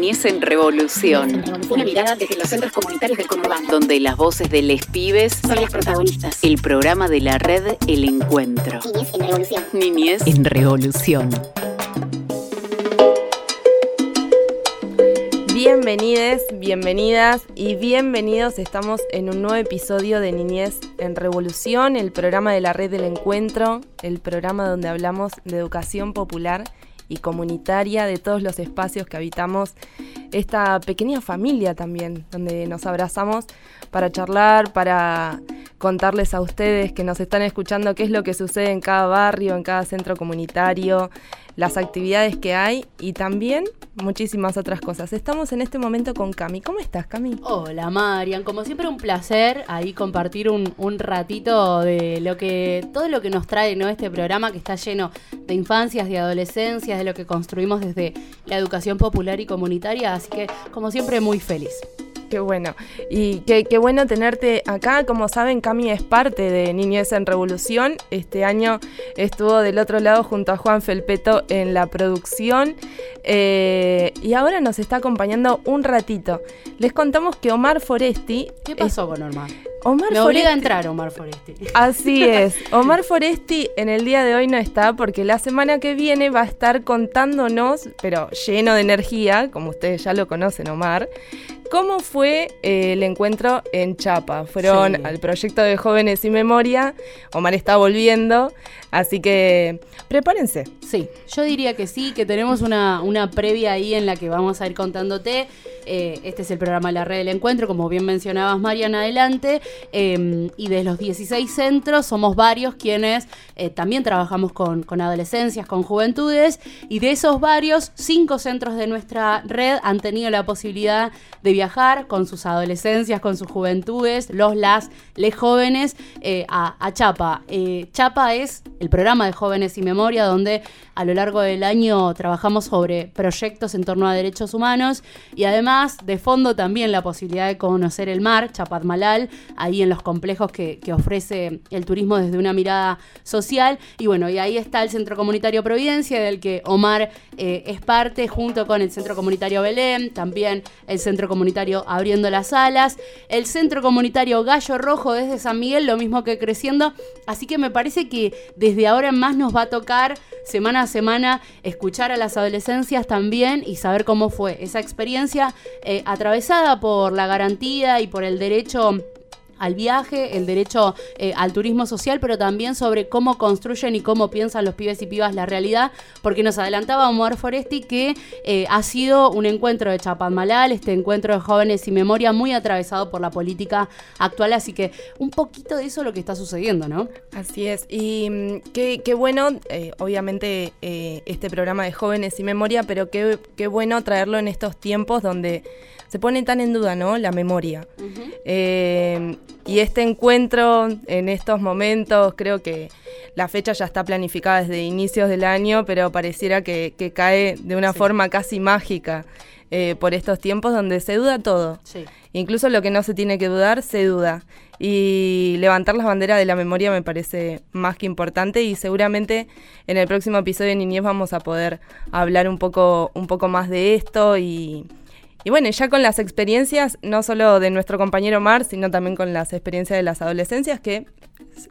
Niñez en Revolución. Una mirada desde los centros comunitarios del conurbano. Donde las voces de les pibes son las protagonistas. El programa de la red El Encuentro. Niñez en Revolución. Niñez en Revolución. Bienvenides, bienvenidas y bienvenidos. Estamos en un nuevo episodio de Niñez en Revolución, el programa de la red del encuentro, el programa donde hablamos de educación popular y comunitaria de todos los espacios que habitamos. Esta pequeña familia también, donde nos abrazamos para charlar, para contarles a ustedes que nos están escuchando qué es lo que sucede en cada barrio, en cada centro comunitario, las actividades que hay y también muchísimas otras cosas. Estamos en este momento con Cami. ¿Cómo estás, Cami? Hola, Marian. Como siempre, un placer ahí compartir un, ratito de lo que, todo lo que nos trae ¿no? este programa que está lleno de infancias, de adolescencias, de lo que construimos desde la educación popular y comunitaria. Así que, como siempre, muy feliz. Qué bueno. Y qué, qué, bueno tenerte acá. Como saben, Cami es parte de Niñez en Revolución. Este año estuvo del otro lado junto a Juan Felpeto en la producción. Eh, y ahora nos está acompañando un ratito. Les contamos que Omar Foresti. ¿Qué pasó con Omar? Omar Me obliga a entrar Omar Foresti. Así es. Omar Foresti en el día de hoy no está porque la semana que viene va a estar contándonos, pero lleno de energía, como ustedes ya lo conocen, Omar, ¿Cómo fue eh, el encuentro en Chapa? Fueron al proyecto de Jóvenes y Memoria. Omar está volviendo, así que prepárense. Sí, yo diría que sí, que tenemos una, una previa ahí en la que vamos a ir contándote eh, este es el programa La Red del Encuentro, como bien mencionabas, Mariana, adelante. Em, y de los 16 centros somos varios quienes eh, también trabajamos con, adolescencias, con juventudes. Y de esos varios, cinco centros de nuestra red han tenido la posibilidad de viajar con sus adolescencias, con sus juventudes, los, las, les jóvenes, eh, a, a, Chapa. Chapa es el programa de Jóvenes y Memoria, donde a lo largo del año trabajamos sobre proyectos en torno a derechos humanos y además de fondo también la posibilidad de conocer el mar, Chapadmalal, ahí en los complejos que, ofrece el turismo desde una mirada social. Y bueno, y ahí está el Centro Comunitario Providencia, del que Omar eh, es parte, junto con el Centro Comunitario Belén, también el Centro Comunitario Abriendo las Alas, el Centro Comunitario Gallo Rojo desde San Miguel, lo mismo que creciendo. Así que me parece que desde ahora más nos va a tocar semana a semana escuchar a las adolescencias también y saber cómo fue esa experiencia eh, atravesada por la garantía y por el derecho al viaje, el derecho eh, al turismo social, pero también sobre cómo construyen y cómo piensan los pibes y pibas la realidad, porque nos adelantaba Omar Foresti que eh, ha sido un encuentro de Chapadmalal, este encuentro de jóvenes y memoria muy atravesado por la política actual, así que un poquito de eso es lo que está sucediendo, ¿no? Así es, y mm, qué, bueno, eh, obviamente este programa de jóvenes y memoria, pero qué bueno traerlo en estos tiempos donde se pone tan en duda, ¿no? La memoria. Eh, y este encuentro en estos momentos, creo que la fecha ya está planificada desde inicios del año, pero pareciera que, cae de una forma casi mágica eh, por estos tiempos donde se duda todo. Incluso lo que no se tiene que dudar, se duda. Y levantar las banderas de la memoria me parece más que importante y seguramente en el próximo episodio de Niñez vamos a poder hablar un poco, un poco más de esto y, y bueno, ya con las experiencias, no solo de nuestro compañero Mar, sino también con las experiencias de las adolescencias, que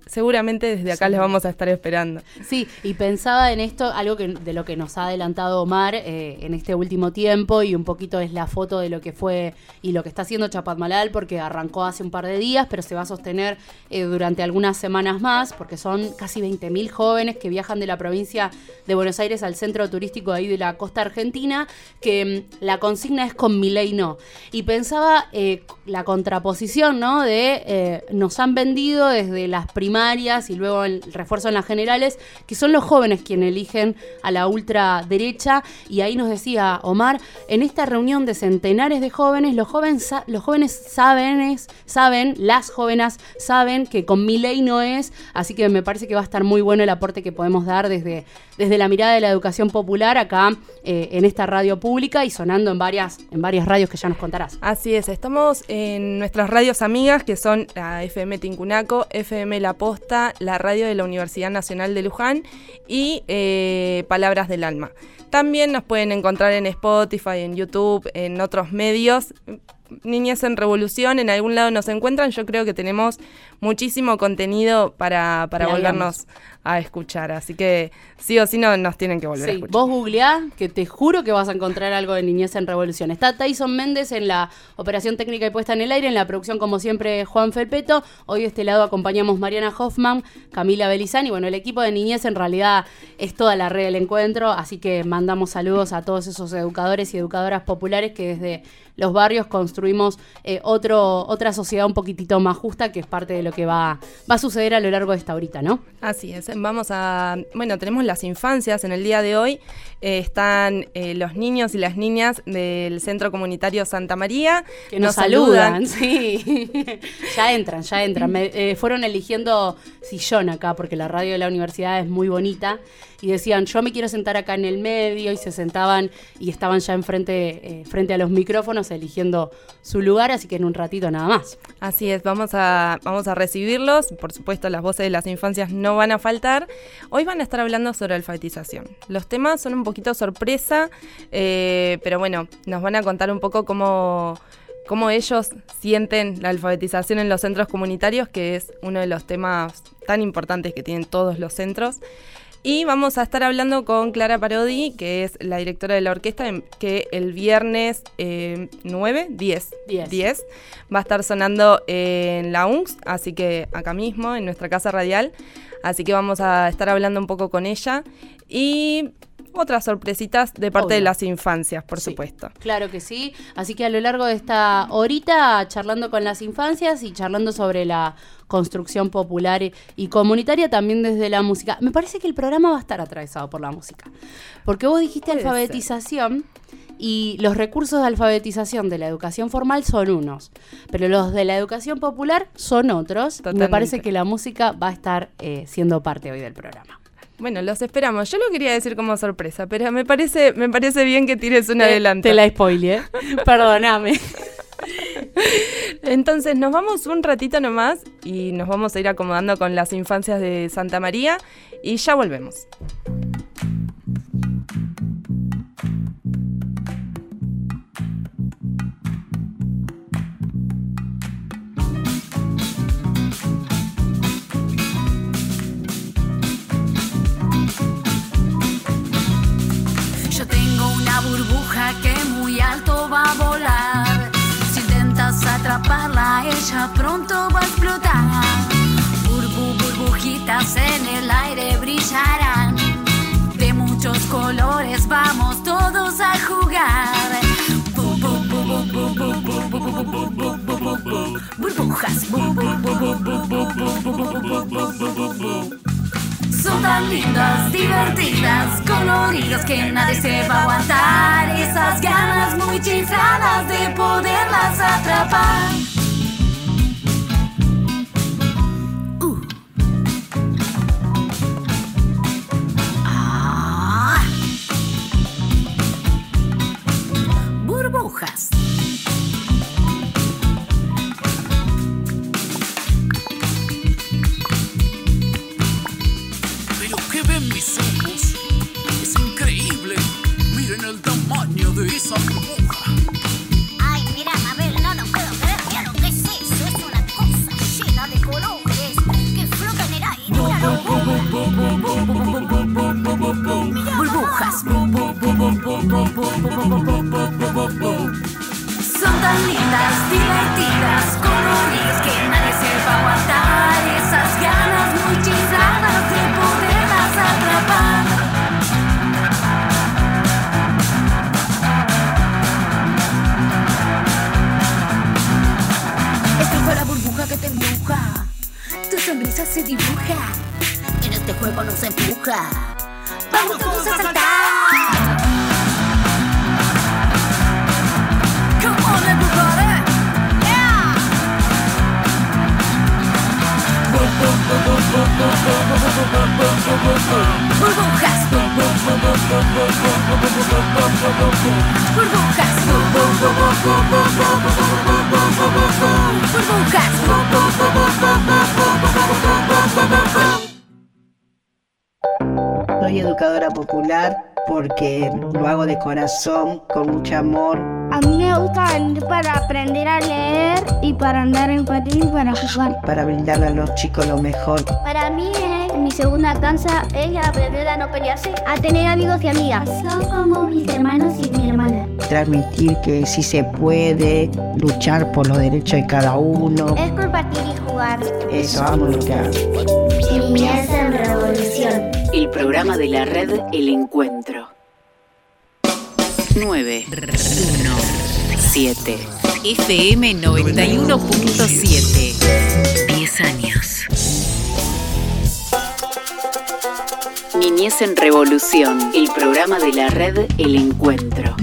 seguramente desde acá les vamos a estar esperando. Sí, y pensaba en esto, algo que, de lo que nos ha adelantado Omar eh, en este último tiempo, y un poquito es la foto de lo que fue y lo que está haciendo Chapadmalal, porque arrancó hace un par de días, pero se va a sostener eh, durante algunas semanas más, porque son casi 20.000 jóvenes que viajan de la provincia de Buenos Aires al centro turístico ahí de la costa argentina, que mm, la consigna es con mi ley no. Y pensaba eh, la contraposición, ¿no? De nos han vendido desde las primarias y luego el refuerzo en las generales, que son los jóvenes quienes eligen a la ultraderecha. Y ahí nos decía Omar, en esta reunión de centenares de jóvenes, los jóvenes, los jóvenes saben, saben, las jóvenes saben que con mi ley no es, así que me parece que va a estar muy bueno el aporte que podemos dar desde, desde la mirada de la educación popular acá eh, en esta radio pública y sonando en varias, en varias radios que ya nos contarás. Así es, estamos en nuestras radios amigas que son la FM Tincunaco, FM La Posta, la radio de la Universidad Nacional de Luján y eh, Palabras del Alma. También nos pueden encontrar en Spotify, en YouTube, en otros medios. Niñez en Revolución, en algún lado nos encuentran. Yo creo que tenemos muchísimo contenido para, para volvernos a escuchar. Así que sí o sí no, nos tienen que volver a Sí, escuchar. vos googleá, que te juro que vas a encontrar algo de Niñez en Revolución. Está Tyson Méndez en la operación técnica y puesta en el aire, en la producción, como siempre, Juan Felpeto. Hoy de este lado acompañamos Mariana Hoffman, Camila Belizani. Bueno, el equipo de Niñez en realidad es toda la red del encuentro, así que mandamos saludos a todos esos educadores y educadoras populares que desde los barrios construimos eh, otro, otra sociedad un poquitito más justa, que es parte de lo que va, va a suceder a lo largo de esta horita, ¿no? Así es, vamos a, bueno, tenemos las infancias en el día de hoy, Eh, están eh, los niños y las niñas del Centro Comunitario Santa María, Que nos, saludan, sí. ya entran, ya entran. Me, fueron eligiendo sillón acá porque la radio de la universidad es muy bonita y decían, yo me quiero sentar acá en el medio y se sentaban y estaban ya enfrente, eh, frente a los micrófonos eligiendo su lugar, así que en un ratito nada más. Así es, vamos a, vamos a recibirlos, por supuesto las voces de las infancias no van a faltar. Hoy van a estar hablando sobre alfabetización. Los temas son un poquito sorpresa, eh, pero bueno, nos van a contar un poco cómo, cómo ellos sienten la alfabetización en los centros comunitarios, que es uno de los temas tan importantes que tienen todos los centros. Y vamos a estar hablando con Clara Parodi, que es la directora de la orquesta, que el viernes eh, 9, 10, Diez. 10 va a estar sonando en la UNCS, así que acá mismo, en nuestra casa radial. Así que vamos a estar hablando un poco con ella. Y otras sorpresitas de parte Obvio. de las infancias, por Sí, supuesto. Claro que sí. Así que a lo largo de esta horita, charlando con las infancias y charlando sobre la construcción popular y- comunitaria también desde la música. Me parece que el programa va a estar atravesado por la música. Porque vos dijiste Puede alfabetización y los recursos de alfabetización de la educación formal son unos, pero los de la educación popular son otros. Me parece que la música va a estar eh, siendo parte hoy del programa. Bueno, los esperamos. Yo lo quería decir como sorpresa, pero me parece, me parece bien que tires un adelanto. Te la spoileé. Perdóname. Entonces nos vamos un ratito nomás y nos vamos a ir acomodando con las infancias de Santa María y ya volvemos. burbuja que muy alto va a volar. Si intentas atraparla, ella pronto va a explotar. Burbu, burbujitas en el aire brillarán. De muchos colores vamos todos a jugar. Burbujas, burbujas. Son tan lindas, divertidas, coloridas que nadie se va a aguantar. Esas ganas muy chifladas de poderlas atrapar. Mucho amor. A mí me gusta venir para aprender a leer y para andar en patín y para jugar. Para brindarle a los chicos lo mejor. Para mí es mi segunda cansa es aprender a no pelearse, a tener amigos y amigas. Son como mis hermanos y mi hermana. Transmitir que sí se puede, luchar por los derechos de cada uno. Es compartir y jugar. Eso amo lo que hago. Niñez en Revolución. El programa de la red El Encuentro. 9 1 7 FM 91.7 10 años. Niñez en Revolución, el programa de la red El Encuentro.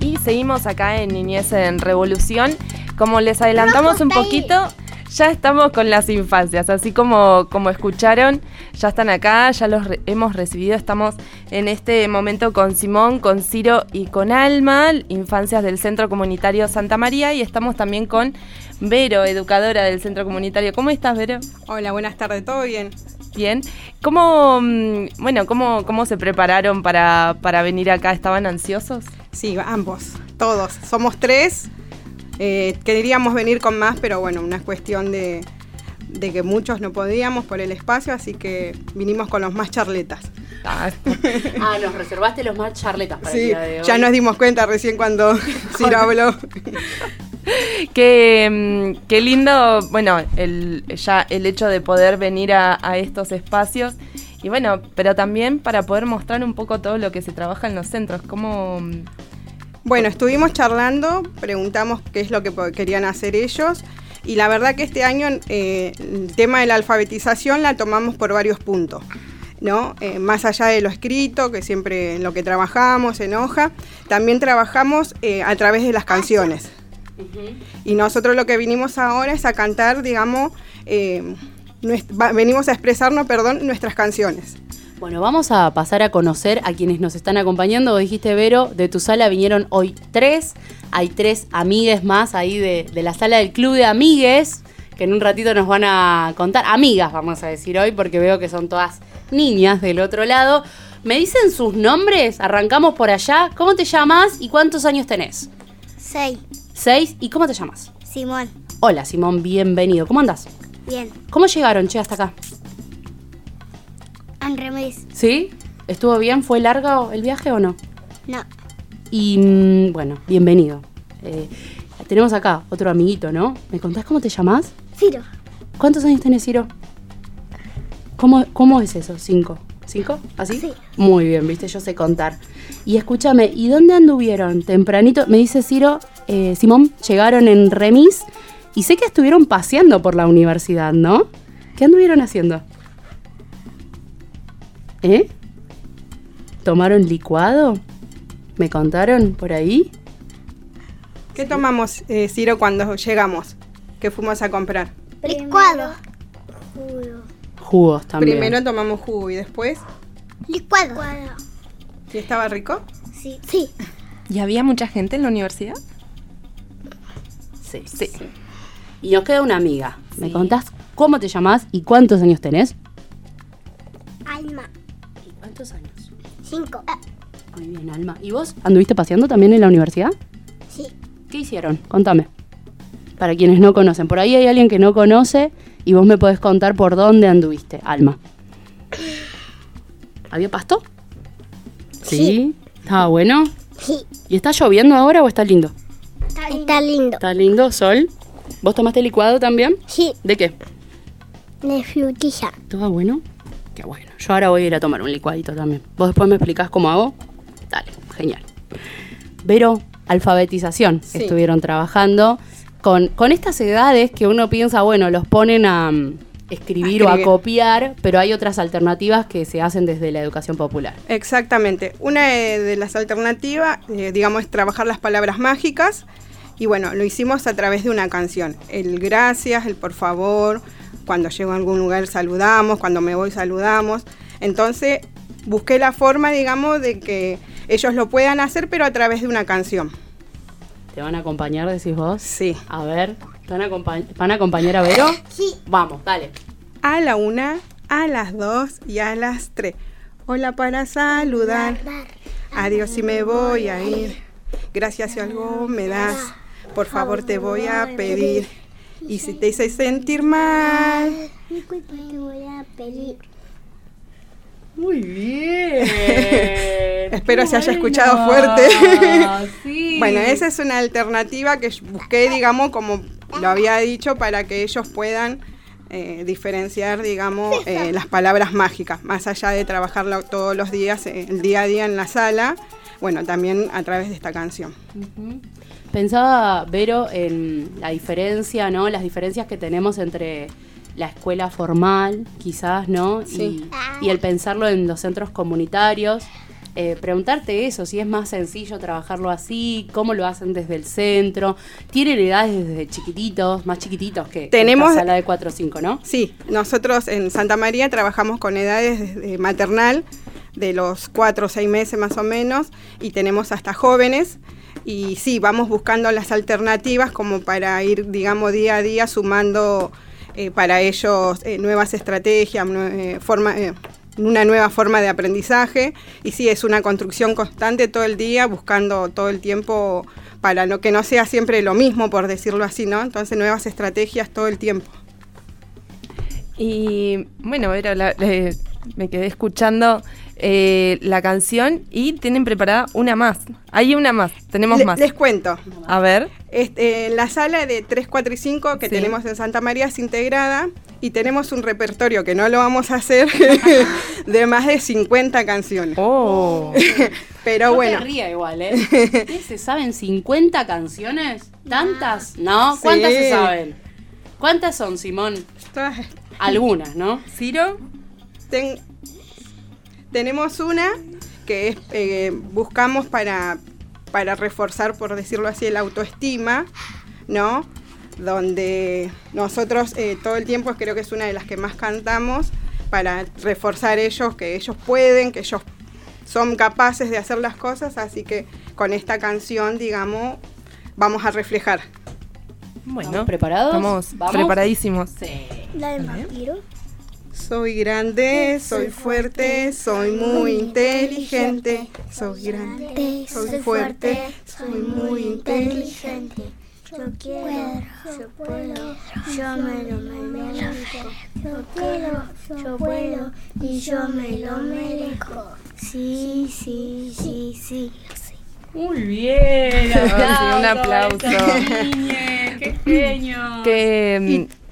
Y seguimos acá en Niñez en Revolución. Como les adelantamos un poquito, ya estamos con las infancias, así como, como escucharon, ya están acá, ya los re- hemos recibido, estamos en este momento con Simón, con Ciro y con Alma, infancias del Centro Comunitario Santa María, y estamos también con Vero, educadora del Centro Comunitario. ¿Cómo estás, Vero? Hola, buenas tardes, ¿todo bien? Bien. ¿Cómo, mm, bueno, cómo, cómo se prepararon para, para venir acá? ¿Estaban ansiosos? Sí, ambos, todos. Somos tres. Eh, queríamos venir con más, pero bueno, una cuestión de, de que muchos no podíamos por el espacio, así que vinimos con los más charletas. Ah, Ah, nos reservaste los más charletas para el Sí, día de hoy. ya nos dimos cuenta recién cuando Ciro habló. Qué, mm, qué lindo, bueno, el, ya el hecho de poder venir a, a estos espacios y bueno, pero también para poder mostrar un poco todo lo que se trabaja en los centros, cómo... Bueno, estuvimos charlando, preguntamos qué es lo que querían hacer ellos y la verdad que este año eh, el tema de la alfabetización la tomamos por varios puntos. ¿no? Eh, más allá de lo escrito, que siempre en lo que trabajamos en hoja, también trabajamos eh, a través de las canciones. Y nosotros lo que vinimos ahora es a cantar, digamos, venimos a expresarnos, perdón, nuestras canciones. Bueno, vamos a pasar a conocer a quienes nos están acompañando. Vos dijiste, Vero, de tu sala vinieron hoy tres. Hay tres amigues más ahí de, de la sala del Club de Amigues, que en un ratito nos van a contar. Amigas, vamos a decir hoy, porque veo que son todas niñas del otro lado. ¿Me dicen sus nombres? Arrancamos por allá. ¿Cómo te llamas y cuántos años tenés? Seis. Seis. ¿Y cómo te llamas? Simón. Hola, Simón, bienvenido. ¿Cómo andás? Bien. ¿Cómo llegaron, che, hasta acá? En remis. ¿Sí? ¿Estuvo bien? ¿Fue largo el viaje o no? No. Y mm, bueno, bienvenido. Eh, tenemos acá otro amiguito, ¿no? ¿Me contás cómo te llamas? Ciro. ¿Cuántos años tenés, Ciro? ¿Cómo, cómo es eso? ¿Cinco? ¿Cinco? ¿Así? Sí. Muy bien, viste, yo sé contar. Y escúchame, ¿y dónde anduvieron? Tempranito, me dice Ciro, eh, Simón, llegaron en remis y sé que estuvieron paseando por la universidad, ¿no? ¿Qué anduvieron haciendo? ¿Eh? ¿Tomaron licuado? ¿Me contaron por ahí? ¿Qué tomamos, eh, Ciro, cuando llegamos? ¿Qué fuimos a comprar? Licuado. Jugos también. Primero tomamos jugo y después, Licuado. ¿y estaba rico? Sí. Sí. ¿Y había mucha gente en la universidad? Sí, sí. Y nos queda una amiga. ¿Me contás cómo te llamás y cuántos años tenés? Alma. ¿Y cuántos años? Cinco. Muy bien, Alma. ¿Y vos anduviste paseando también en la universidad? Sí. ¿Qué hicieron? Contame. Para quienes no conocen. Por ahí hay alguien que no conoce y vos me podés contar por dónde anduviste, Alma. ¿Había pasto? Sí. ¿Estaba bueno? Sí. ¿Y está lloviendo ahora o está lindo? Está lindo. ¿Está lindo, Sol? ¿Vos tomaste licuado también? Sí. ¿De qué? De frutilla. ¿Todo bueno? Qué bueno. Yo ahora voy a ir a tomar un licuadito también. ¿Vos después me explicás cómo hago? Dale, genial. Vero, alfabetización. Sí. Estuvieron trabajando con, con estas edades que uno piensa, bueno, los ponen a mm, escribir o a copiar, pero hay otras alternativas que se hacen desde la educación popular. Exactamente. Una eh, de las alternativas, eh, digamos, es trabajar las palabras mágicas. Y bueno, lo hicimos a través de una canción. El gracias, el por favor, cuando llego a algún lugar saludamos, cuando me voy saludamos. Entonces, busqué la forma, digamos, de que ellos lo puedan hacer, pero a través de una canción. ¿Te van a acompañar, decís vos? Sí. A ver, ¿te van a, ¿van a acompañar a Vero? Sí. Vamos, dale. A la una, a las dos y a las tres. Hola para saludar. Adiós si me voy a ir. Gracias si algo me das. Por favor te voy a pedir. Y si te hice sentir mal. te voy a pedir. Muy bien. Espero se haya escuchado fuerte. Bueno, esa es una alternativa que busqué, digamos, como lo había dicho, para que ellos puedan eh, diferenciar, digamos, eh, las palabras mágicas, más allá de trabajarlo todos los días, eh, el día a día en la sala, bueno, también a través de esta canción. Pensaba, Vero, en la diferencia, ¿no? Las diferencias que tenemos entre la escuela formal, quizás, ¿no? Sí. Y, y el pensarlo en los centros comunitarios. Eh, preguntarte eso, si es más sencillo trabajarlo así, cómo lo hacen desde el centro. Tienen edades desde chiquititos, más chiquititos que Tenemos- la sala de 4 o 5, ¿no? Sí, nosotros en Santa María trabajamos con edades desde maternal, de los 4 o 6 meses más o menos, y tenemos hasta jóvenes. Y sí, vamos buscando las alternativas como para ir, digamos, día a día sumando eh, para ellos eh, nuevas estrategias, eh, forma, eh, una nueva forma de aprendizaje. Y sí, es una construcción constante todo el día, buscando todo el tiempo para no, que no sea siempre lo mismo, por decirlo así, ¿no? Entonces, nuevas estrategias todo el tiempo. Y bueno, Vera, la- me quedé escuchando eh, la canción y tienen preparada una más. Hay una más, tenemos Le- más. Les cuento. A ver. Este, la sala de 3, 4 y 5 que Sí. tenemos en Santa María es integrada y tenemos un repertorio que no lo vamos a hacer de más de 50 canciones. Oh. Pero No bueno. ría igual, ¿eh? ¿Ustedes se saben 50 canciones? ¿Tantas? ¿No? ¿Cuántas Sí. se saben? ¿Cuántas son, Simón? Todas- Algunas, ¿no? ¿Ciro? Ten- tenemos una que es, eh, buscamos para, para reforzar, por decirlo así, el autoestima, ¿no? Donde nosotros eh, todo el tiempo creo que es una de las que más cantamos para reforzar ellos, que ellos pueden, que ellos son capaces de hacer las cosas, así que con esta canción, digamos, vamos a reflejar. Bueno, ¿Estamos preparados? Estamos ¿Vamos? preparadísimos. Sí. La de vampiro. Soy grande, soy fuerte, soy muy inteligente. Soy grande, soy fuerte, soy muy inteligente. Yo quiero, yo puedo, yo me lo merezco. Yo quiero, yo puedo y yo me lo merezco. Sí, sí, sí, sí. Muy bien. Sí, un aplauso. ¡Qué genio! Que, mm,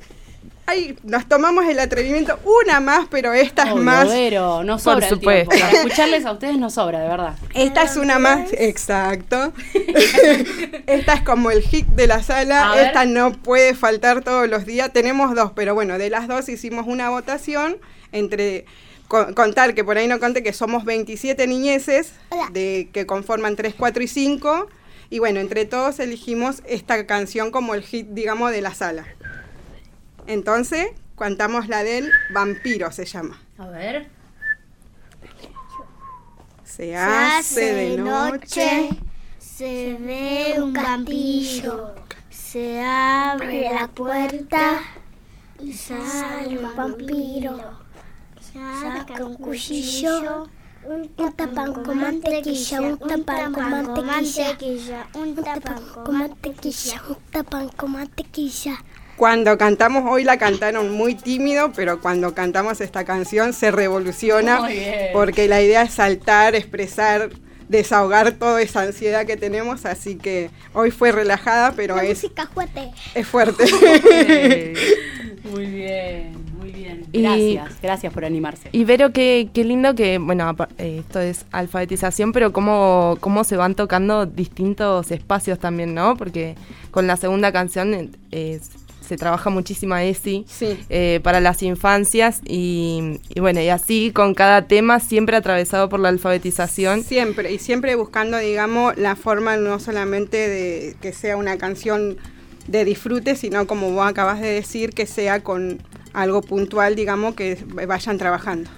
Ay, nos tomamos el atrevimiento, una más, pero esta es más. Vero, no Por sobra el supuesto. tiempo. Para escucharles a ustedes no sobra, de verdad. Esta es una más, exacto. esta es como el hit de la sala. A ver. Esta no puede faltar todos los días. Tenemos dos, pero bueno, de las dos hicimos una votación entre co- contar que por ahí no conté que somos 27 niñeces de que conforman 3, 4 y 5. Y bueno, entre todos elegimos esta canción como el hit, digamos, de la sala. Entonces, cantamos la del vampiro, se llama. A ver. Se hace de noche. se ve un vampiro, se abre la puerta y sale un vampiro. Saca un cuchillo, un tapán con mantequilla, un tapán con mantequilla, un tapán con mantequilla, un tapán con mantequilla. Cuando cantamos hoy la cantaron muy tímido, pero cuando cantamos esta canción se revoluciona Muy bien. porque la idea es saltar, expresar, desahogar toda esa ansiedad que tenemos, así que hoy fue relajada, pero La es, música fuerte. es fuerte. eh, Muy bien, muy bien. Y- Gracias, gracias por animarse. Y Vero, qué, qué lindo que, bueno, eh, esto es alfabetización, pero cómo, cómo se van tocando distintos espacios también, ¿no? Porque con la segunda canción eh, se trabaja muchísimo ESI Sí. eh, para las infancias y, y bueno, y así con cada tema siempre atravesado por la alfabetización. Siempre, y siempre buscando, digamos, la forma no solamente de que sea una canción de disfrute, sino como vos acabas de decir, que sea con algo puntual, digamos, que vayan trabajando.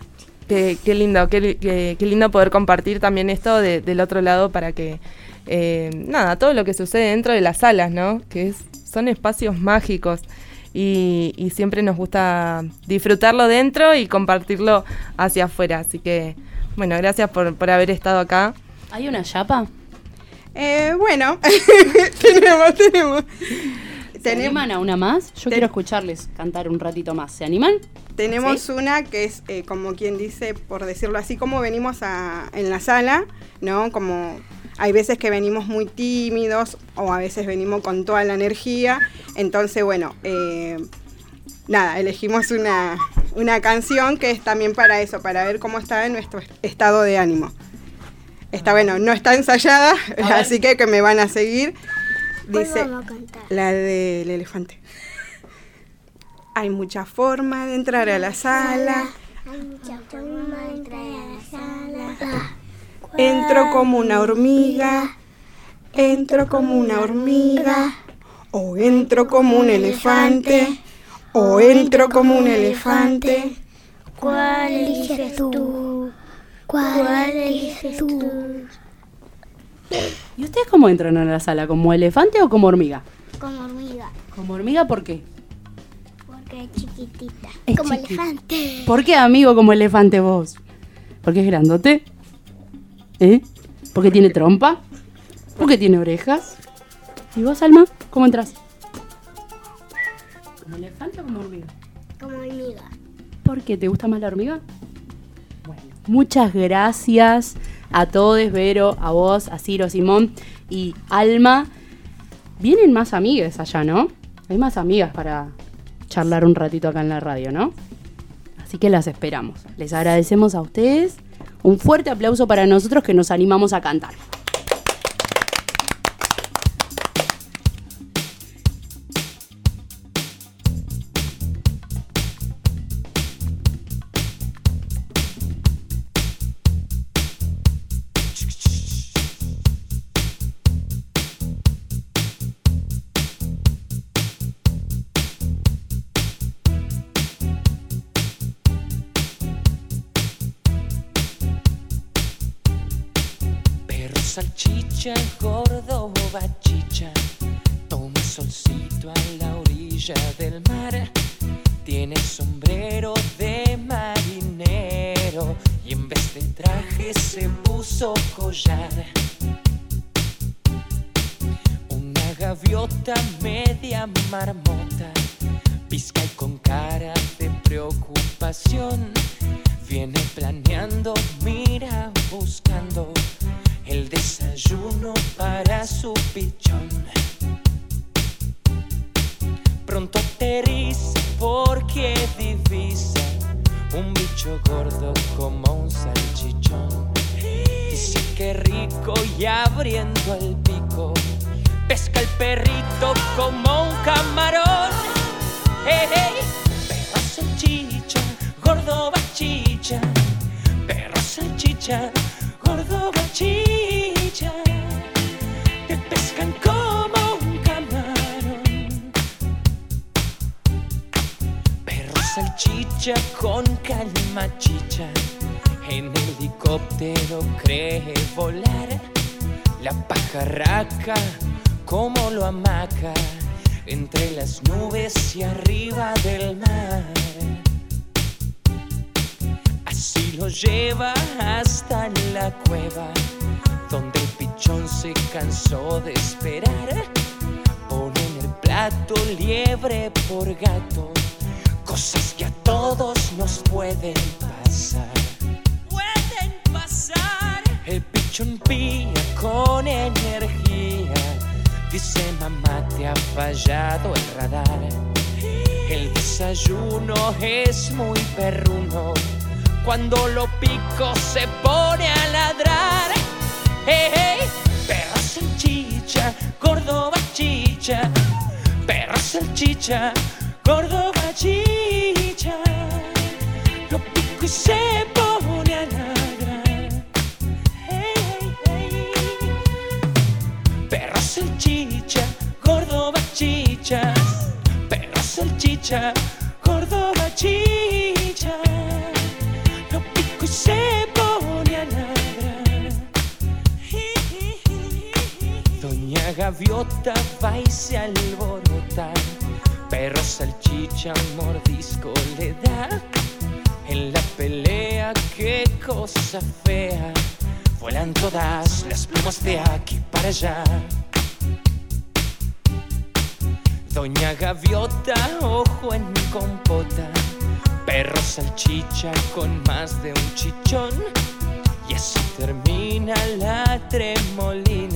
Qué, qué lindo, qué, li- qué- qué lindo poder compartir también esto de- del otro lado para que, eh, nada, todo lo que sucede dentro de las salas, ¿no? Que es, son espacios mágicos. y, y siempre nos gusta disfrutarlo dentro y compartirlo hacia afuera. Así que, bueno, gracias por, por haber estado acá. ¿Hay una chapa? Eh, bueno, tenemos, tenemos. ¿Se Tenemos- animan a una más? Yo quiero escucharles cantar un ratito más. ¿Se animan? Tenemos ¿Sí? una que es, eh, como quien dice, por decirlo así, como venimos a- en la sala, ¿no? Como hay veces que venimos muy tímidos o a veces venimos con toda la energía. Entonces, bueno, eh, nada, elegimos una, una canción que es también para eso, para ver cómo está nuestro estado de ánimo. Está bueno, no está ensayada, así que que me van a seguir. ¿Cuál Dice vamos a cantar? la del elefante. Hay mucha forma de entrar a la sala. Hay mucha forma de entrar a la sala. Entro como una hormiga. Entro como una hormiga. O entro como un elefante. O entro como un elefante. ¿Cuál eliges tú? ¿Cuál eliges tú? ¿Y ustedes cómo entran a la sala? ¿Como elefante o como hormiga? Como hormiga, ¿Como hormiga por qué? porque es chiquitita. Es como chiquita. elefante. ¿Por qué amigo como elefante vos? ¿Porque es grandote? ¿Eh? ¿Porque tiene trompa? ¿Porque tiene orejas? ¿Y vos, Alma? ¿Cómo entras? ¿Como elefante o como hormiga? Como hormiga. ¿Por qué? ¿Te gusta más la hormiga? Bueno, muchas gracias a todos, Vero, a vos, a Ciro, Simón y Alma. Vienen más amigas allá, ¿no? Hay más amigas para charlar un ratito acá en la radio, ¿no? Así que las esperamos. Les agradecemos a ustedes. Un fuerte aplauso para nosotros que nos animamos a cantar. Salchicha, gordo bachicha, toma solcito a la orilla del mar. Tiene sombrero de marinero y en vez de traje se puso collar. Una gaviota media marmota, pizca y con cara de preocupación. Viene planeando, su pichón. Pronto aterriza porque divisa un bicho gordo como un salchichón. Dice que rico y abriendo el pico, pesca el perrito como un camarón. Hey, hey, perro salchicha, gordo bachicha, perro salchicha, gordo bachicha, salchicha con calma chicha, en helicóptero cree volar. La pajarraca como lo amaca entre las nubes y arriba del mar. Así lo lleva hasta la cueva, donde el pichón se cansó de esperar. Pone en el plato liebre por gato, cosas que a todos nos pueden pasar. Pueden pasar. El pichón pía con energía, dice mamá te ha fallado el radar. El desayuno es muy perruno. Cuando lo pico se pone a ladrar. Hey, hey, perro salchicha, gordo bachicha. Perro salchicha, gordo bachicha. Lo pico y se pone a. Hey, hey, salchicha, gordo bachicha. Perro salchicha, gordo bachicha. Gaviota va y alborota Perro salchicha, mordisco le da. En la pelea, qué cosa fea. Vuelan todas las plumas de aquí para allá. Doña Gaviota, ojo en compota. Perro salchicha con más de un chichón. Y así termina la tremolina.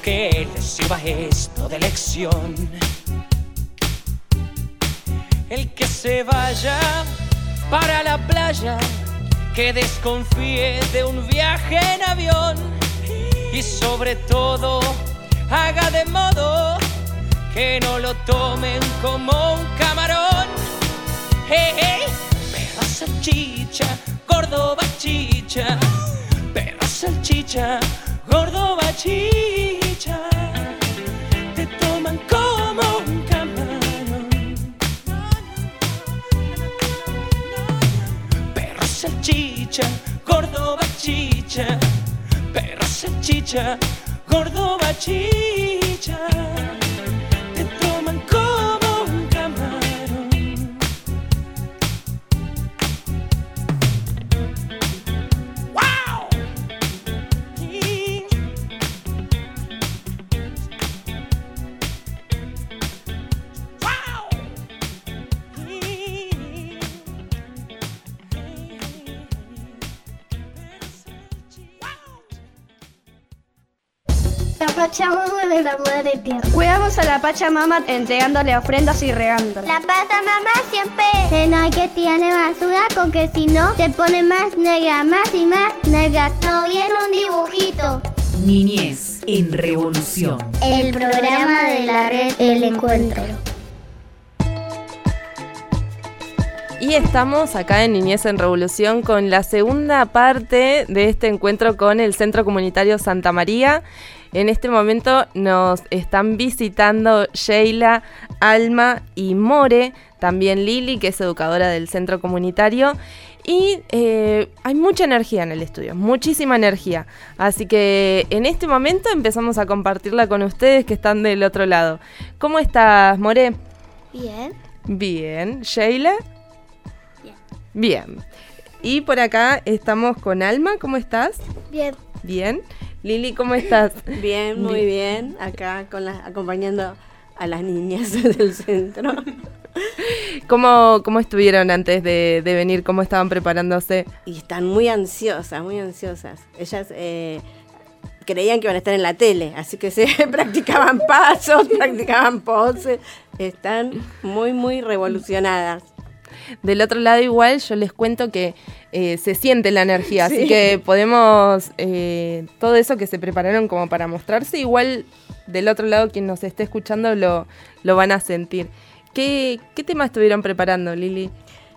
Espero que les sirva esto de lección. El que se vaya para la playa, que desconfíe de un viaje en avión. Y sobre todo, haga de modo que no lo tomen como un camarón. Hey, hey, perro salchicha, gordo bachicha, perro salchicha, gordo bachicha, te toman como un camarón. Perro salchicha, gordo bachicha, perro salchicha, gordo bachicha, la Madre Tierra. Cuidamos a la Pachamama entregándole ofrendas y regándola. La Pachamama siempre se no hay que tiene basura porque si no se pone más negra, más y más negra. No viene un dibujito. Niñez en revolución. El programa de la red El Encuentro. Y estamos acá en Niñez en Revolución con la segunda parte de este encuentro con el Centro Comunitario Santa María. En este momento nos están visitando Sheila, Alma y More, también Lili, que es educadora del centro comunitario. Y eh, hay mucha energía en el estudio, muchísima energía. Así que en este momento empezamos a compartirla con ustedes que están del otro lado. ¿Cómo estás, More? Bien. Bien. ¿Sheila? Bien. Y por acá estamos con Alma, ¿cómo estás? Bien. Bien. Lili, ¿cómo estás? Bien, muy bien. Acá con las, acompañando a las niñas del centro. ¿Cómo, cómo estuvieron antes de, de venir? ¿Cómo estaban preparándose? Y están muy ansiosas, muy ansiosas. Ellas eh, creían que iban a estar en la tele, así que se practicaban pasos, practicaban poses. Están muy, muy revolucionadas. Del otro lado igual yo les cuento que eh, se siente la energía, así Sí. que podemos, eh, todo eso que se prepararon como para mostrarse, igual del otro lado quien nos esté escuchando lo, lo van a sentir. ¿Qué, ¿Qué tema estuvieron preparando, Lili?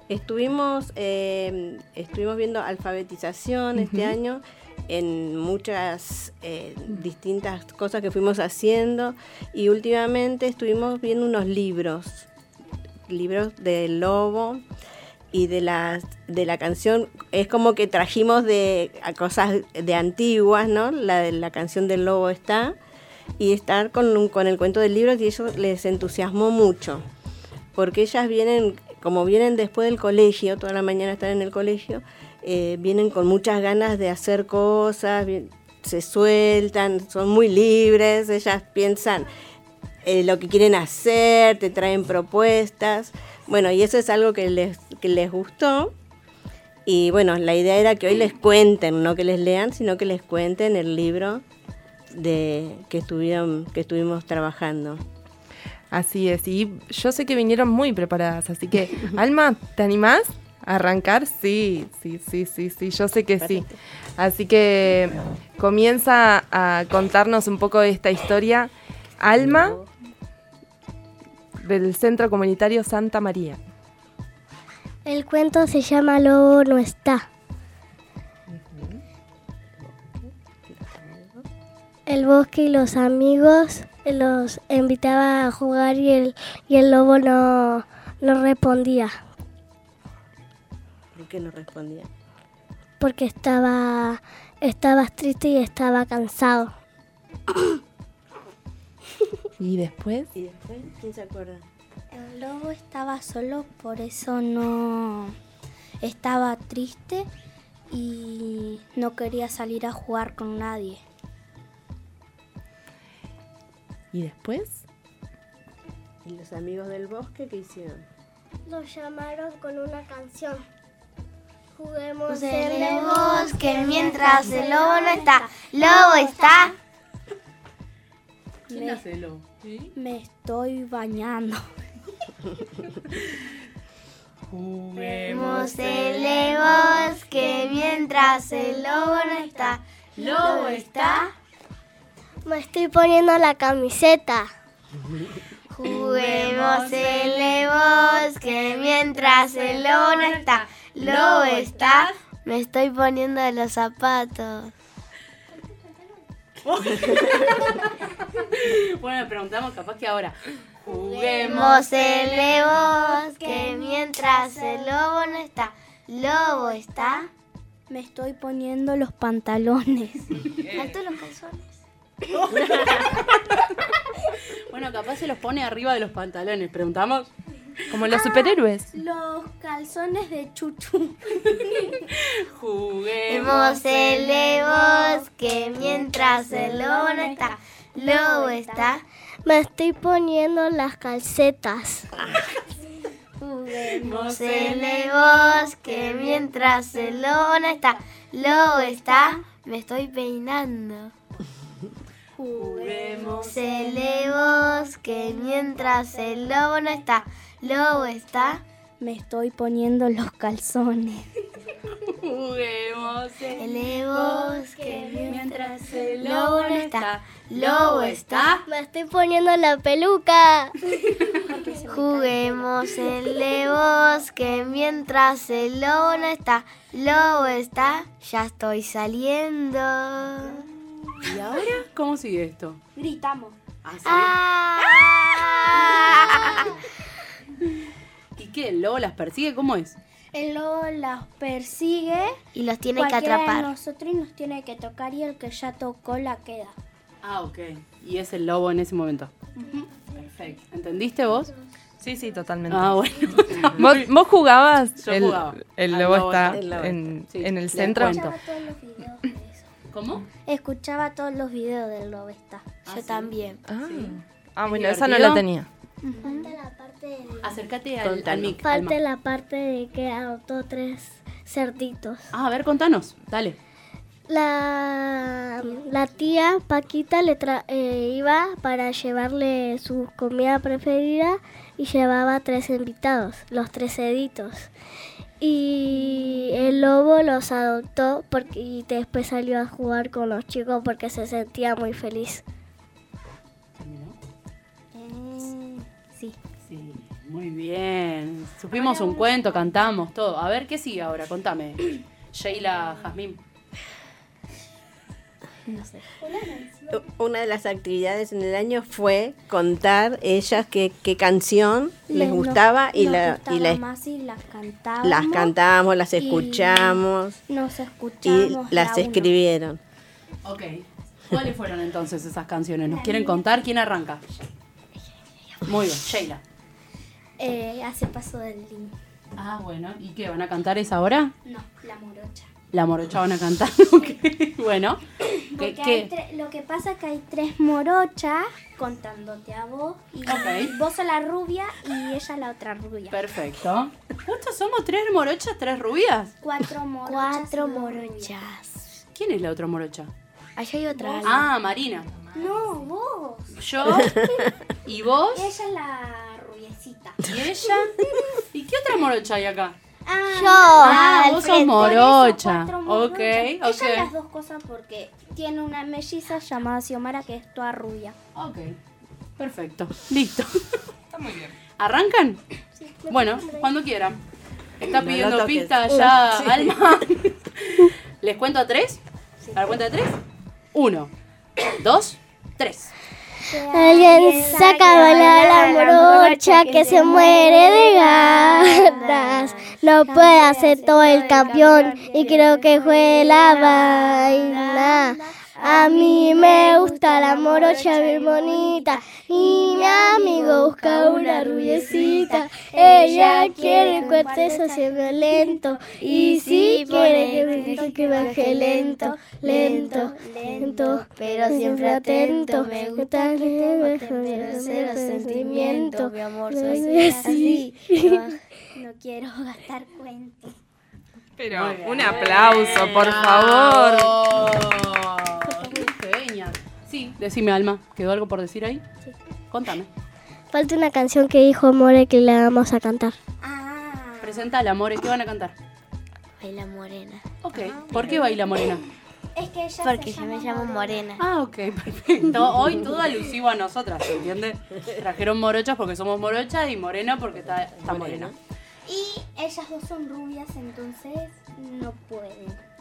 Estuvimos, eh, estuvimos viendo alfabetización este año en muchas eh, distintas cosas que fuimos haciendo y últimamente estuvimos viendo unos libros, libros del lobo y de la, de la canción. Es como que trajimos de cosas de antiguas, ¿no? La de la canción del lobo está y estar con, con el cuento del libro y eso les entusiasmó mucho porque ellas vienen, como vienen después del colegio, toda la mañana están en el colegio, eh, vienen con muchas ganas de hacer cosas, se sueltan, son muy libres, ellas piensan eh, lo que quieren hacer, te traen propuestas. Bueno, y eso es algo que les, que les gustó. Y bueno, la idea era que hoy les cuenten, no que les lean, sino que les cuenten el libro de que estuvieron, que estuvimos trabajando. Así es, y yo sé que vinieron muy preparadas, así que, Alma, ¿te animás a arrancar? Sí, sí, sí, sí, sí, yo sé que sí. Así que comienza a contarnos un poco de esta historia, Alma, del Centro Comunitario Santa María. El cuento se llama Lobo no está. El bosque y los amigos los invitaba a jugar y el, y el lobo no, no respondía ¿Por qué no respondía? porque estaba, estaba triste y estaba cansado. ¿Y después? ¿Y después? ¿Quién se acuerda? El lobo estaba solo, por eso no estaba triste y no quería salir a jugar con nadie. ¿Y después? ¿Y los amigos del bosque qué hicieron? Lo llamaron con una canción. Juguemos en el bosque mientras el lobo no está. Lobo está. ¿Quién hace el lobo? Me estoy bañando. Juguemos en el bosque mientras el lobo no está. Lobo está. Me estoy poniendo la camiseta. Juguemos en el bosque mientras el lobo no está. Lobo está. Me estoy poniendo los zapatos. bueno, le preguntamos capaz que ahora. Juguemos el bosque mientras el lobo no está. Lobo está. Me estoy poniendo los pantalones. Faltó los calzones. Bueno, capaz se los pone arriba de los pantalones. ¿Preguntamos? Como los superhéroes. Los calzones de chuchu. Juguemos en el bosque mientras el lobo no está. Lobo está. Me estoy poniendo las calcetas. Juguemos en el bosque mientras el lobo no está. Lobo está. Me estoy peinando. Juguemos en el bosque mientras el lobo no está. Lobo está. Me estoy poniendo los calzones. Juguemos en el bosque mientras el lobo no está. Lobo está. Me estoy poniendo la peluca. Juguemos en el bosque mientras el lobo no está. Lobo está. Ya estoy saliendo. ¿Y ahora cómo sigue esto? Gritamos. ¿Ah, Ah. ¿Y qué? ¿El lobo las persigue? ¿Cómo es? El lobo las persigue Y los tiene que cualquiera de atrapar. nosotros y nos tiene que tocar y el que ya tocó la queda. Ah, ok. Y es el lobo en ese momento. Perfecto. ¿Entendiste vos? Sí, sí, totalmente. Ah, bueno. ¿Vos, vos jugabas? Yo el, jugaba. El lobo lobo está está. El lobo en, está. Sí, en el centro. Escuchaba todos los videos de eso. ¿Cómo? Escuchaba todos los videos del lobo está. Yo también. Ah, Sí. Ah, ¿Es bueno, esa no la tenía. Falta la parte de, Acércate al, mic. al falta la parte de que adoptó tres cerditos. Ah, a ver, contanos. Dale. La, la tía Paquita le tra- eh, iba para llevarle su comida preferida y llevaba tres invitados, los tres cerditos. Y el lobo los adoptó porque, y después salió a jugar con los chicos porque se sentía muy feliz. Sí. Muy bien. Supimos un cuento, cantamos, todo. A ver, ¿qué sigue ahora? Contame. Sheila, Jazmín. No sé. Una de las actividades en el año fue contar ellas qué, qué canción les nos- gustaba y, nos la, gustaba y la- más y las cantábamos. las cantamos, las y escuchamos Nos y escuchamos. las la uno. escribieron. Ok. ¿Cuáles fueron entonces esas canciones? ¿Nos quieren contar? ¿Quién arranca? Muy bien, Sheila. Eh, hace paso del link. Ah, bueno. ¿Y qué? ¿Van a cantar esa ahora? No, la morocha. La morocha van a cantar. Bueno. ¿Qué, lo que pasa es que hay tres morochas contándote a vos. Y vos sos la rubia y ella la otra rubia. Perfecto. ¿Justo somos tres morochas, tres rubias? Cuatro morochas. Cuatro morochas. ¿Quién es la otra morocha? Allá hay otra. Ah, Marina. No, vos. Yo. ¿Y vos? Ella es la rubiecita. ¿Y ella? ¿Y qué otra morocha hay acá? Ah, Yo. Ah, vos sos morocha. Ok. Ella ok. es las dos cosas porque tiene una melliza llamada Xiomara que es toda rubia. Ok. Perfecto. Listo. Está muy bien. ¿Arrancan? Bueno, cuando quieran. Está No pidiendo pista ya, Sí. Alma. ¿Les cuento a tres? ¿A la cuenta de tres? Uno, dos, tres. Alguien saca a bailar la morocha que se muere de ganas. No puede hacer todo el campeón y creo que fue la vaina. A mí me gusta la morocha bien bonita y mi amigo busca una rubiecita. Ella quiere un cuartezo siempre lento y si quiere que, que baje lento, lento, lento, pero siempre atento. Me gusta que me cero sentimiento, mi amor, soy así. No quiero gastar cuentos. Pero un aplauso, por favor. Sí, decime, Alma. ¿Quedó algo por decir ahí? Sí. Contame. Falta una canción que dijo More que le vamos a cantar. Presentala, More. ¿Qué van a cantar? Baila morena. Ok. ¿Por qué baila morena? Es que ella Porque se yo me llama llamo Morena. Ah, ok, perfecto. Hoy todo alusivo a nosotras, ¿entiendes? Trajeron morochas porque somos morochas y morena porque está, está morena. Y ellas dos son rubias, entonces no pueden.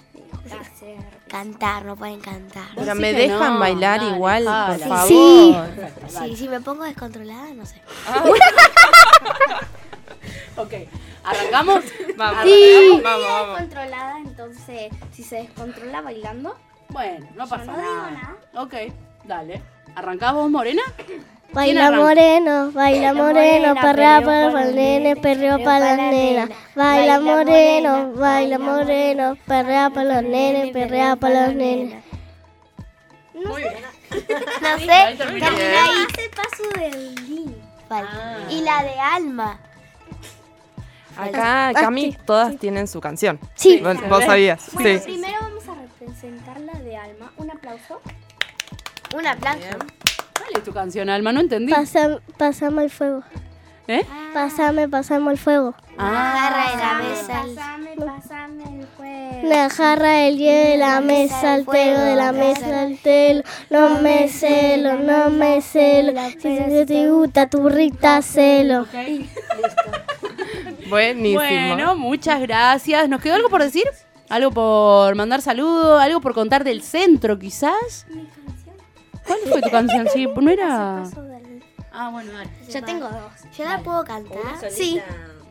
Cantar, no pueden cantar. Pero me dejan bailar igual, por Sí. favor. Sí. Sí, si me pongo descontrolada, no sé. Ok, ¿arrancamos? Vamos, Sí. vamos, vamos. descontrolada, entonces si se descontrola bailando. Bueno, no pasa no digo nada. Ok, dale. ¿Arrancás vos, morena? Baila moreno, baila moreno, perrea para los nenes, perreo para las nenas. Baila moreno, baila moreno, perrea para los nenes, perrea para los nenes. Muy bien. No sé, ahí. Hace paso del. Vale. Ah. Y la de Alma. Acá, Cami, todas tienen su canción. Sí. Vos, vos sabías. Bueno, Sí. primero vamos a representar la de Alma. Un aplauso. Un aplauso. ¿Cuál es tu canción, Alma? No entendí. Pasam, pasame el fuego. ¿Eh? Pasame, pasame el fuego. Una jarra de la Pásame, mesa. el- pásame, pásame el juego. Una jarra, el hielo de la mesa, el pelo de la mesa, el telo. No me celo, no me celo. Si te- te gusta tu rita, celo. Buenísimo. Bueno, muchas gracias. ¿Nos quedó algo por decir? ¿Algo por mandar saludos? ¿Algo por contar del centro, quizás? ¿Cuál fue tu canción? Sí, no era... Ah, bueno, dale. Yo tengo dos. ¿Yo la puedo cantar? Sí.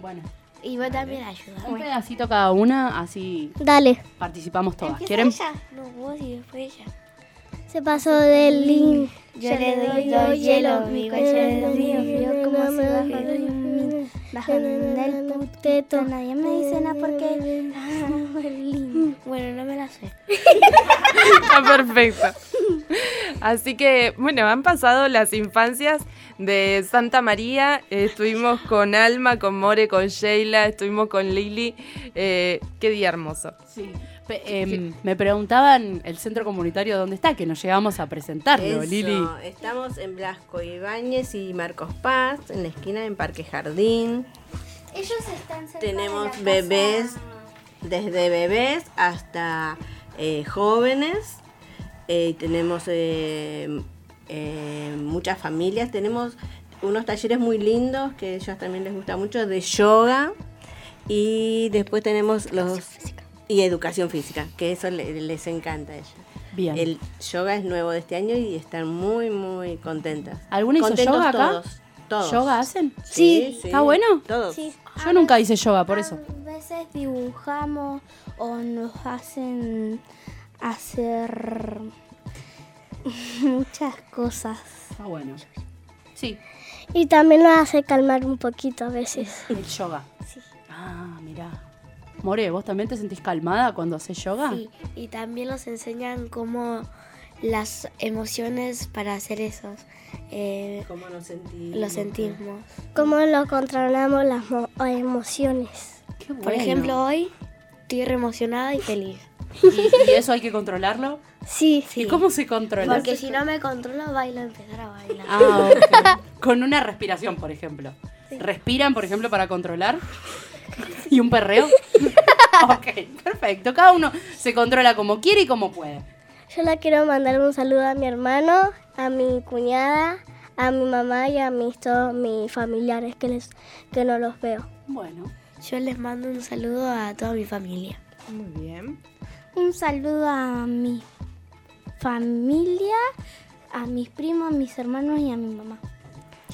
Bueno, Y vos también ayudas. un pedacito cada una, así Dale. participamos todas. ¿Quieren? No, vos y después ella. Se pasó del link. Yo le doy dos hielos, mi cuello es mío, frío como se baja Bajando del putito. Nadie me dice nada porque. Bueno, no me la sé. Está perfecto. Así que, bueno, han pasado las infancias de Santa María. eh, estuvimos con Alma, con More, con Sheila, estuvimos con Lili. Eh, qué día hermoso. Sí. Em, me preguntaban el centro comunitario dónde está, que nos llegamos a presentarlo, Eso, Lili. Estamos en Blasco Ibáñez y Marcos Paz, en la esquina en Parque Jardín. Ellos están cerca Tenemos de la casa- bebés, desde bebés hasta eh, jóvenes. Eh, tenemos eh, eh, muchas familias. Tenemos unos talleres muy lindos que a ellos también les gusta mucho de yoga. Y después tenemos los... Y educación física, que eso le- les encanta a ellos. Bien. El yoga es nuevo de este año y están muy, muy contentas. ¿Alguna hizo Contentos yoga acá? Todos, todos. ¿Yoga hacen? Sí, sí. ¿Está bueno? Todos. Sí. Yo nunca hice yoga, por eso. A veces dibujamos o nos hacen hacer muchas cosas. Está bueno. Sí, Y también nos hace calmar un poquito a veces. el yoga. Ah, mirá. More, ¿vos también te sentís calmada cuando haces yoga? Sí, y también nos enseñan cómo las emociones para hacer esos. Eh, ¿Cómo nos sentimos? Lo sentimos. ¿Cómo lo controlamos las mo- emociones? Qué Por bueno. ejemplo, hoy estoy re emocionada y feliz. ¿Y, y eso hay que controlarlo? Sí. ¿Y cómo se controla? Porque si no me controlo, bailo a empezar a bailar. Ah, ok. Con una respiración, por ejemplo. ¿Respiran, por ejemplo, para controlar? ¿Y un perreo? ok, perfecto. Cada uno se controla como quiere y como puede. Yo le quiero mandar un saludo a mi hermano, a mi cuñada, a mi mamá y a mis, todos mis familiares que, les, que no los veo. Bueno. Yo les mando un saludo a toda mi familia. Muy bien. Un saludo a mi familia, a mis primos, a mis hermanos y a mi mamá.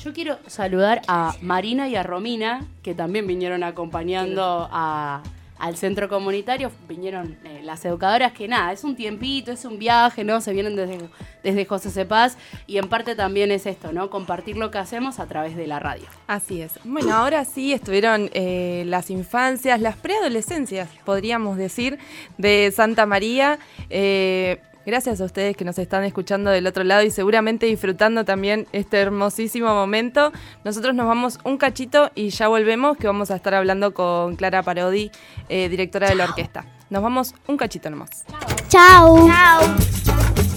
Yo quiero saludar a Marina y a Romina, que también vinieron acompañando a, al centro comunitario. Vinieron eh, las educadoras que nada, es un tiempito, es un viaje, ¿no? Se vienen desde, desde José Cepaz y en parte también es esto, ¿no? Compartir lo que hacemos a través de la radio. Así es. Bueno, ahora sí estuvieron eh, las infancias, las preadolescencias, podríamos decir, de Santa María. Eh, Gracias a ustedes que nos están escuchando del otro lado y seguramente disfrutando también este hermosísimo momento. Nosotros nos vamos un cachito y ya volvemos, que vamos a estar hablando con Clara Parodi, eh, directora de la orquesta. Nos vamos un cachito nomás. Chao. Chao. Tu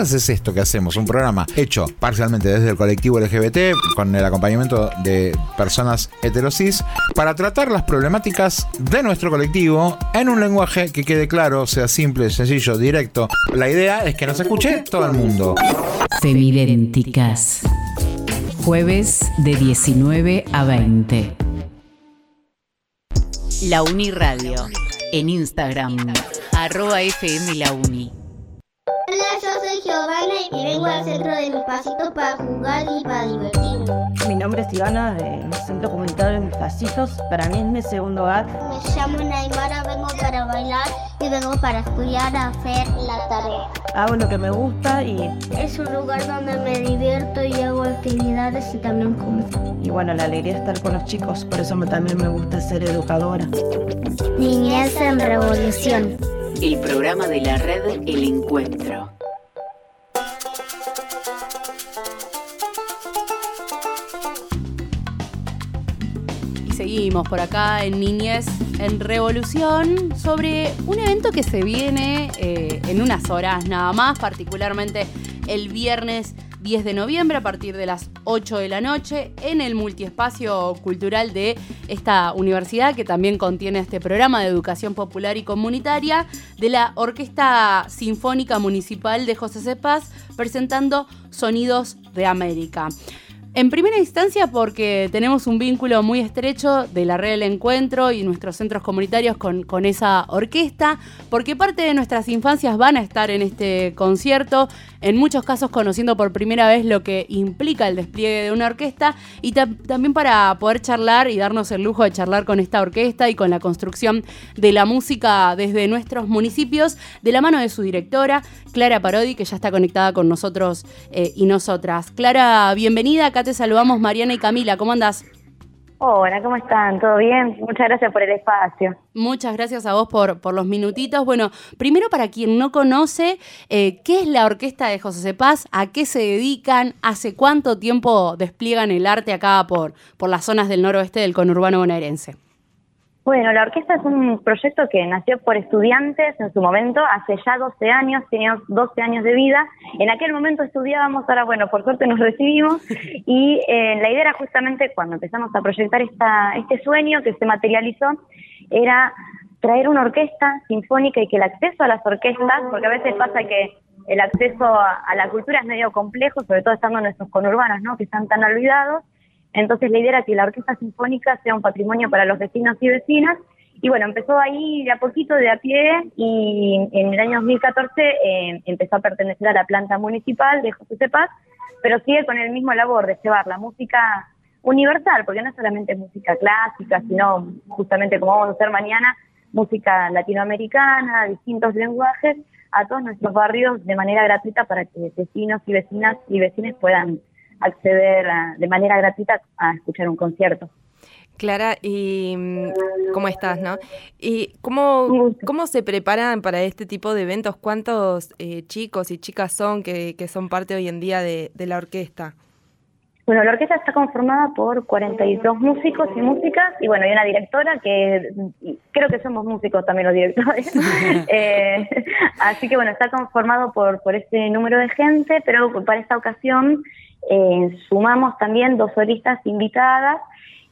Es esto que hacemos, un programa hecho parcialmente desde el colectivo LGBT, con el acompañamiento de personas heterosis, para tratar las problemáticas de nuestro colectivo en un lenguaje que quede claro, sea simple, sencillo, directo. La idea es que nos escuche todo el mundo. Femidénticas. Jueves de 19 a 20. La Uni Radio. En Instagram. Arroba FM La Uni. Y vengo al centro de mis pasitos para jugar y para divertirme. Mi nombre es Ivana, del Centro Comunitario de Mis Pasitos. Para mí es mi segundo hogar. Me llamo Naimara, vengo para bailar y vengo para estudiar a hacer la tarea. Hago lo que me gusta y, Es un lugar donde me divierto y hago actividades y también como. y bueno, la alegría es estar con los chicos. Por eso me- también me gusta ser educadora. Niñez en revolución. El programa de la red El Encuentro. Seguimos por acá en Niñez en Revolución sobre un evento que se viene eh, en unas horas nada más, particularmente el viernes 10 de noviembre a partir de las 8 de la noche en el multiespacio cultural de esta universidad que también contiene este programa de educación popular y comunitaria de la Orquesta Sinfónica Municipal de José Cepaz presentando Sonidos de América. En primera instancia porque tenemos un vínculo muy estrecho de la red del encuentro y nuestros centros comunitarios con, esa orquesta, porque parte de nuestras infancias van a estar en este concierto, en muchos casos conociendo por primera vez lo que implica el despliegue de una orquesta y también para poder charlar y darnos el lujo de charlar con esta orquesta y con la construcción de la música desde nuestros municipios, de la mano de su directora, Clara Parodi, que ya está conectada con nosotros eh, y nosotras. Clara, bienvenida, acá te saludamos Mariana y Camila, ¿cómo andás? Hola, ¿cómo están? ¿Todo bien? Muchas gracias por el espacio. Muchas gracias a vos por, por los minutitos. Bueno, primero para quien no conoce, eh, ¿qué es la Orquesta de José Cepaz? ¿A qué se dedican? ¿Hace cuánto tiempo despliegan el arte acá por, por las zonas del noroeste del conurbano bonaerense? Bueno, la orquesta es un proyecto que nació por estudiantes en su momento, hace ya 12 años, teníamos 12 años de vida. En aquel momento estudiábamos, ahora bueno, por suerte nos recibimos y eh, la idea era justamente cuando empezamos a proyectar esta, este sueño que se materializó, era traer una orquesta sinfónica y que el acceso a las orquestas, porque a veces pasa que el acceso a, a la cultura es medio complejo, sobre todo estando en nuestros conurbanos, ¿no? que están tan olvidados, entonces la idea era que la orquesta sinfónica sea un patrimonio para los vecinos y vecinas. Y bueno, empezó ahí de a poquito, de a pie, y en el año 2014 eh, empezó a pertenecer a la planta municipal de José Cepaz, pero sigue con el mismo labor de llevar la música universal, porque no es solamente música clásica, sino justamente como vamos a hacer mañana, música latinoamericana, distintos lenguajes, a todos nuestros barrios de manera gratuita para que vecinos y vecinas y vecinos puedan acceder de manera gratuita a escuchar un concierto. Clara, ¿y mm, cómo estás, no? ¿Y cómo, cómo se preparan para este tipo de eventos? ¿Cuántos eh, chicos y chicas son que, que, son parte hoy en día de, de, la orquesta? Bueno, la orquesta está conformada por 42 músicos y músicas, y bueno, hay una directora que creo que somos músicos también los directores. eh, así que bueno, está conformado por, por este número de gente, pero para esta ocasión eh, sumamos también dos solistas invitadas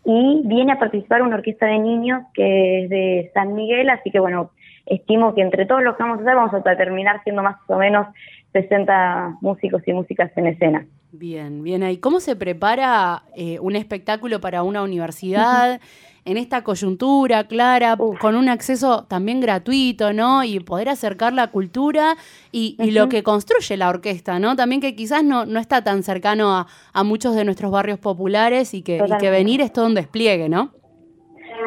y viene a participar una orquesta de niños que es de San Miguel, así que bueno, estimo que entre todos los que vamos a hacer vamos a terminar siendo más o menos 60 músicos y músicas en escena. Bien, bien. ¿Y cómo se prepara eh, un espectáculo para una universidad? en esta coyuntura clara, con un acceso también gratuito, ¿no? Y poder acercar la cultura y, lo que construye la orquesta, ¿no? También que quizás no, no está tan cercano a, a muchos de nuestros barrios populares y que, y que venir es todo un despliegue, ¿no?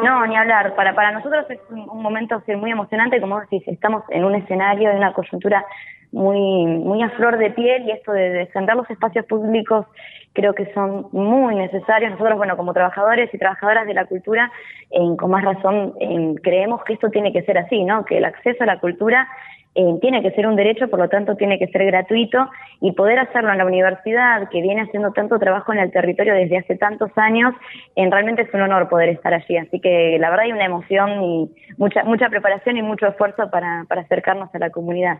No, ni hablar. Para, para nosotros es un, un momento muy emocionante, como decís, estamos en un escenario, en una coyuntura muy, muy a flor de piel y esto de defender los espacios públicos creo que son muy necesarios. Nosotros, bueno, como trabajadores y trabajadoras de la cultura, con más razón creemos que esto tiene que ser así, ¿no? Que el acceso a la cultura eh, tiene que ser un derecho, por lo tanto tiene que ser gratuito y poder hacerlo en la universidad, que viene haciendo tanto trabajo en el territorio desde hace tantos años, en realmente es un honor poder estar allí. Así que la verdad hay una emoción y mucha, mucha preparación y mucho esfuerzo para, para acercarnos a la comunidad.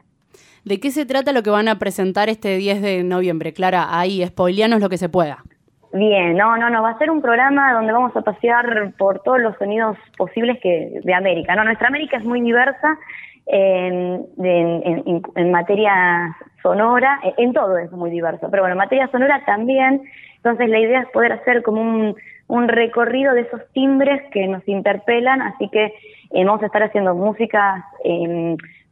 ¿De qué se trata lo que van a presentar este 10 de noviembre? Clara, ahí, spoileanos lo que se pueda. Bien, no, no, no, va a ser un programa donde vamos a pasear por todos los sonidos posibles que de América. No, nuestra América es muy diversa en, en, en, materia sonora, en, todo es muy diverso, pero bueno, en materia sonora también. Entonces la idea es poder hacer como un, un recorrido de esos timbres que nos interpelan, así que eh, vamos a estar haciendo música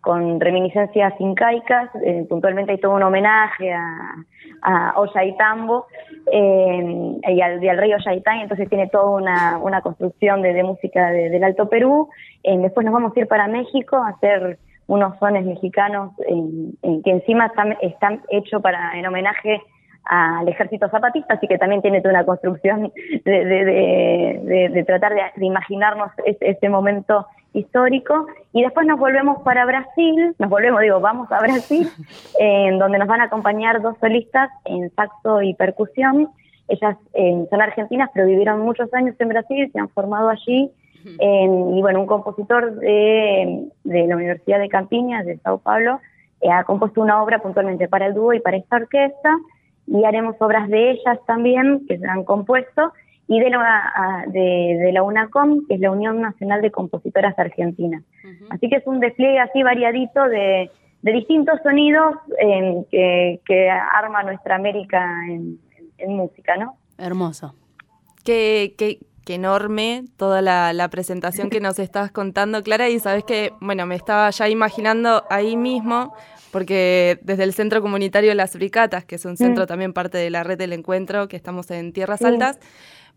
con reminiscencias incaicas, eh, puntualmente hay todo un homenaje a, a Ollaitambo eh, y, al, y al rey Ollaitambo, entonces tiene toda una, construcción de, de música de, del Alto Perú. Eh, después nos vamos a ir para México a hacer unos sones mexicanos eh, que encima están, están hechos para en homenaje al ejército zapatista, así que también tiene toda una construcción de, de, de, de tratar de, imaginarnos ese, ese momento histórico y después nos volvemos para Brasil, nos volvemos, digo, vamos a Brasil, en donde nos van a acompañar dos solistas en saxo y percusión ellas eh, son argentinas, pero vivieron muchos años en Brasil, se han formado allí. en- y bueno, un compositor de, de la Universidad de Campiñas, de Sao Paulo, eh, ha compuesto una obra puntualmente para el dúo y para esta orquesta. Y haremos obras de ellas también, que se han compuesto, y de la, de, de la UNACOM, que es la Unión Nacional de Compositoras Argentinas. Así que es un despliegue así variadito de, de distintos sonidos eh, que, que arma nuestra América en, en música, ¿no? Hermoso. Qué, qué- qué enorme toda la, la presentación que nos estás contando, Clara, y sabes que, bueno, me estaba ya imaginando ahí mismo, porque desde el Centro Comunitario Las Bricatas, que es un centro Mm. también parte de la red del encuentro, que estamos en Tierras. Altas,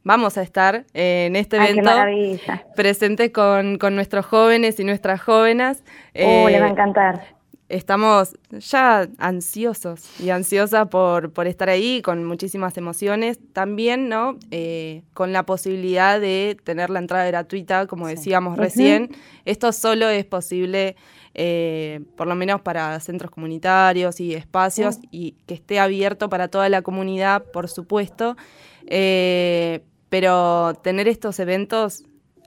vamos a estar eh, en este Ay, qué evento maravilla. presentes con, con nuestros jóvenes y nuestras jóvenes. Oh, les va a Eh, encantar. Estamos ya ansiosos y ansiosas por, por estar ahí, con muchísimas emociones. También, ¿no? Eh, con la posibilidad de tener la entrada gratuita, como decíamos recién. Esto solo es posible, eh, por lo menos para centros comunitarios y espacios, Sí. y que esté abierto para toda la comunidad, por supuesto. Eh, pero tener estos eventos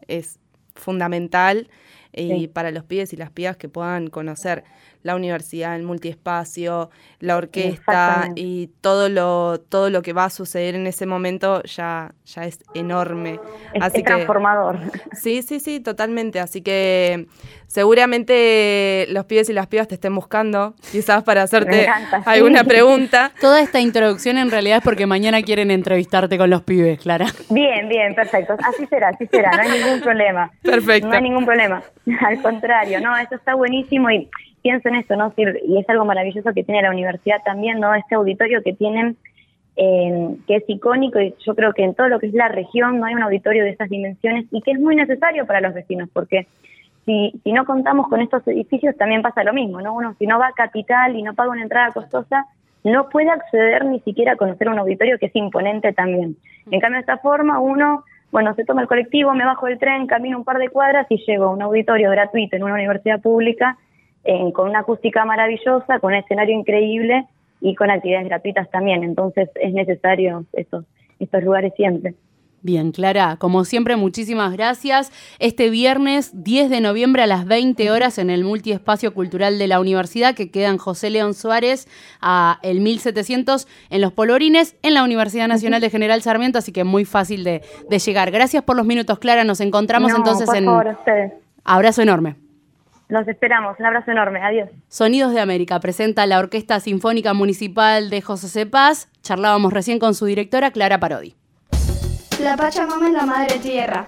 es fundamental y Sí. para los pibes y las pibas que puedan conocer la universidad, el multiespacio, la orquesta y todo lo todo lo que va a suceder en ese momento ya ya es enorme. Es, Así es que transformador. Sí, sí, sí, totalmente. Así que seguramente los pibes y las pibas te estén buscando, quizás para hacerte encanta, sí. alguna pregunta. Toda esta introducción en realidad es porque mañana quieren entrevistarte con los pibes, Clara. Bien, bien, perfecto. Así será, así será, no hay ningún problema. Perfecto. No hay ningún problema. Al contrario, no, eso está buenísimo y pienso en esto, ¿no? Y es algo maravilloso que tiene la universidad también, ¿no? Este auditorio que tienen, eh, que es icónico y yo creo que en todo lo que es la región no hay un auditorio de estas dimensiones y que es muy necesario para los vecinos porque si, si no contamos con estos edificios también pasa lo mismo, ¿no? Uno si no va a capital y no paga una entrada costosa, no puede acceder ni siquiera a conocer un auditorio que es imponente también. En cambio, de esta forma uno, bueno, se toma el colectivo, me bajo del tren, camino un par de cuadras y llego a un auditorio gratuito en una universidad pública con una acústica maravillosa, con un escenario increíble y con actividades gratuitas también. Entonces es necesario estos, estos lugares siempre. Bien, Clara, como siempre, muchísimas gracias. Este viernes 10 de noviembre a las 20 horas en el Multiespacio Cultural de la Universidad, que queda en José León Suárez, a el 1700 en Los Polvorines, en la Universidad Nacional de General Sarmiento, así que muy fácil de, de llegar. Gracias por los minutos, Clara. Nos encontramos No, entonces por en. favor, ustedes. Abrazo enorme. Los esperamos. Un abrazo enorme. Adiós. Sonidos de América presenta la Orquesta Sinfónica Municipal de José C. Paz. Charlábamos recién con su directora, Clara Parodi. La Pachamama es la madre tierra.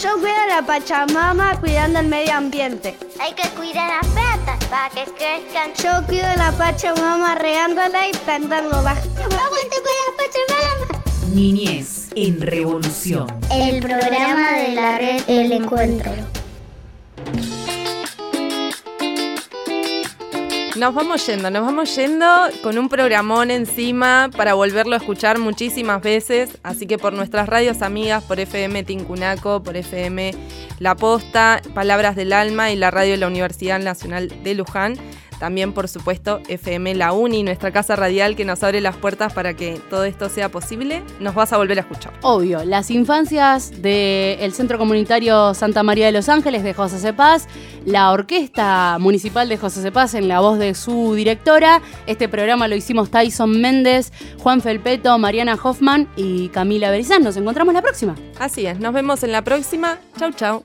Yo cuido a la Pachamama cuidando el medio ambiente. Hay que cuidar las plantas para que crezcan. Yo cuido a la Pachamama regándola y plantándola. ¡Aguante con la Pachamama! Niñez en revolución. El programa de la red El Encuentro. Nos vamos yendo, nos vamos yendo con un programón encima para volverlo a escuchar muchísimas veces. Así que por nuestras radios amigas, por FM Tincunaco, por FM La Posta, Palabras del Alma y la radio de la Universidad Nacional de Luján. También, por supuesto, FM La Uni, nuestra casa radial que nos abre las puertas para que todo esto sea posible. Nos vas a volver a escuchar. Obvio, las infancias del Centro Comunitario Santa María de los Ángeles de José Cepaz, la Orquesta Municipal de José Cepaz en la voz de su directora. Este programa lo hicimos Tyson Méndez, Juan Felpeto, Mariana Hoffman y Camila Berizán. Nos encontramos la próxima. Así es, nos vemos en la próxima. Chau, chau.